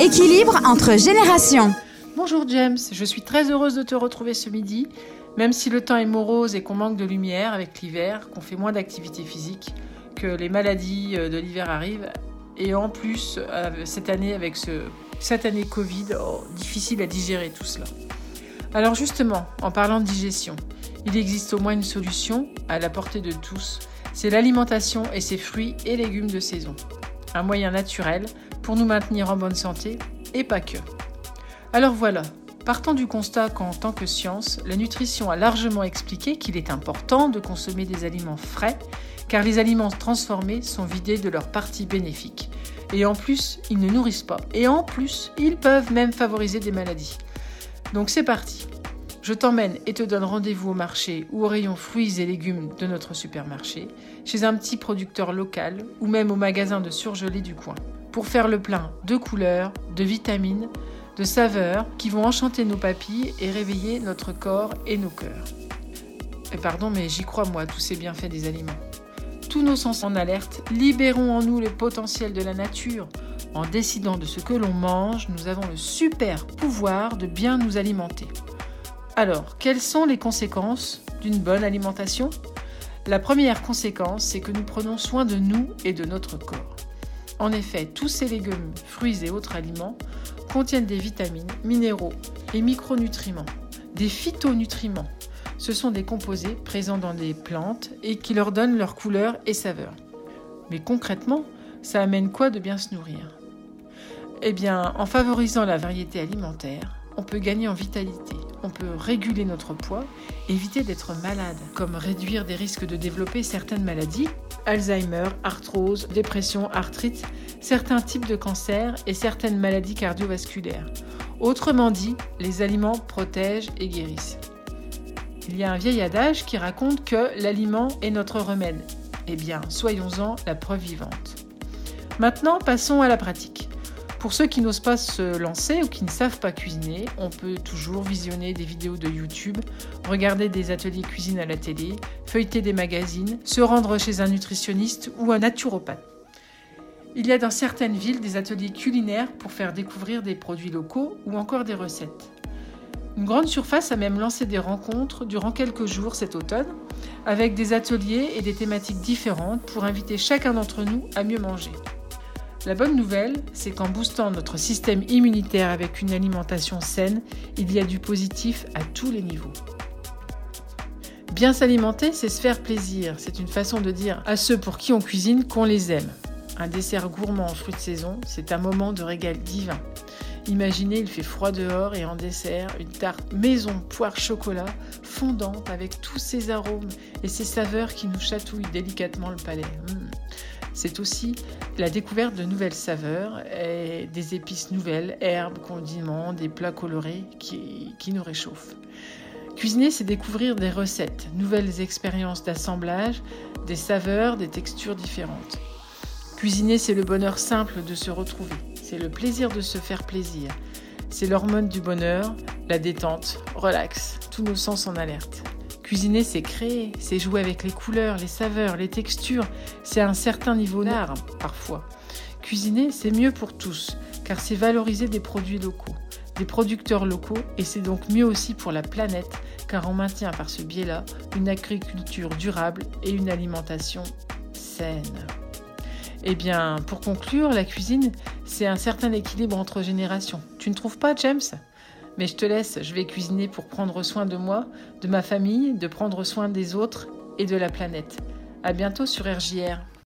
Équilibre entre générations. Bonjour James, je suis très heureuse de te retrouver ce midi. Même si le temps est morose et qu'on manque de lumière avec l'hiver, qu'on fait moins d'activité physique, que les maladies euh, de l'hiver arrivent, et en plus euh, cette année avec ce, cette année Covid, oh, difficile à digérer tout cela. Alors justement, en parlant de digestion, il existe au moins une solution à la portée de tous, c'est l'alimentation et ses fruits et légumes de saison. Un moyen naturel pour nous maintenir en bonne santé et pas que. Alors voilà, partant du constat qu'en tant que science, la nutrition a largement expliqué qu'il est important de consommer des aliments frais, car les aliments transformés sont vidés de leurs parties bénéfiques. Et en plus, ils ne nourrissent pas. Et en plus, ils peuvent même favoriser des maladies. Donc c'est parti. Je t'emmène et te donne rendez-vous au marché ou au rayon fruits et légumes de notre supermarché, chez un petit producteur local ou même au magasin de surgelés du coin, pour faire le plein de couleurs, de vitamines, de saveurs qui vont enchanter nos papilles et réveiller notre corps et nos cœurs. Et pardon, mais j'y crois moi, tous ces bienfaits des aliments. Tous nos sens en alerte, libérons en nous le potentiel de la nature. En décidant de ce que l'on mange, nous avons le super pouvoir de bien nous alimenter. Alors, quelles sont les conséquences d'une bonne alimentation? La première conséquence, c'est que nous prenons soin de nous et de notre corps. En effet, tous ces légumes, fruits et autres aliments contiennent des vitamines, minéraux et micronutriments, des phytonutriments. Ce sont des composés présents dans les plantes et qui leur donnent leur couleur et saveur. Mais concrètement, ça amène quoi de bien se nourrir? Eh bien, en favorisant la variété alimentaire, on peut gagner en vitalité, on peut réguler notre poids, éviter d'être malade, comme réduire des risques de développer certaines maladies, Alzheimer, arthrose, dépression, arthrite, certains types de cancers et certaines maladies cardiovasculaires. Autrement dit, les aliments protègent et guérissent. Il y a un vieil adage qui raconte que l'aliment est notre remède. Eh bien, soyons-en la preuve vivante. Maintenant, passons à la pratique. Pour ceux qui n'osent pas se lancer ou qui ne savent pas cuisiner, on peut toujours visionner des vidéos de YouTube, regarder des ateliers cuisine à la télé, feuilleter des magazines, se rendre chez un nutritionniste ou un naturopathe. Il y a dans certaines villes des ateliers culinaires pour faire découvrir des produits locaux ou encore des recettes. Une grande surface a même lancé des rencontres durant quelques jours cet automne, avec des ateliers et des thématiques différentes pour inviter chacun d'entre nous à mieux manger. La bonne nouvelle, c'est qu'en boostant notre système immunitaire avec une alimentation saine, il y a du positif à tous les niveaux. Bien s'alimenter, c'est se faire plaisir. C'est une façon de dire à ceux pour qui on cuisine qu'on les aime. Un dessert gourmand en fruits de saison, c'est un moment de régal divin. Imaginez, il fait froid dehors et en dessert, une tarte maison poire chocolat fondante avec tous ses arômes et ses saveurs qui nous chatouillent délicatement le palais. Mmh. C'est aussi la découverte de nouvelles saveurs, et des épices nouvelles, herbes, condiments, des plats colorés qui, qui nous réchauffent. Cuisiner, c'est découvrir des recettes, nouvelles expériences d'assemblage, des saveurs, des textures différentes. Cuisiner, c'est le bonheur simple de se retrouver, c'est le plaisir de se faire plaisir, c'est l'hormone du bonheur, la détente, relax, tous nos sens en alerte. Cuisiner, c'est créer, c'est jouer avec les couleurs, les saveurs, les textures. C'est un certain niveau d'art, parfois. Cuisiner, c'est mieux pour tous, car c'est valoriser des produits locaux, des producteurs locaux, et c'est donc mieux aussi pour la planète, car on maintient par ce biais-là une agriculture durable et une alimentation saine. Eh bien, pour conclure, la cuisine, c'est un certain équilibre entre générations. Tu ne trouves pas, James? Mais je te laisse, je vais cuisiner pour prendre soin de moi, de ma famille, de prendre soin des autres et de la planète. À bientôt sur RJR.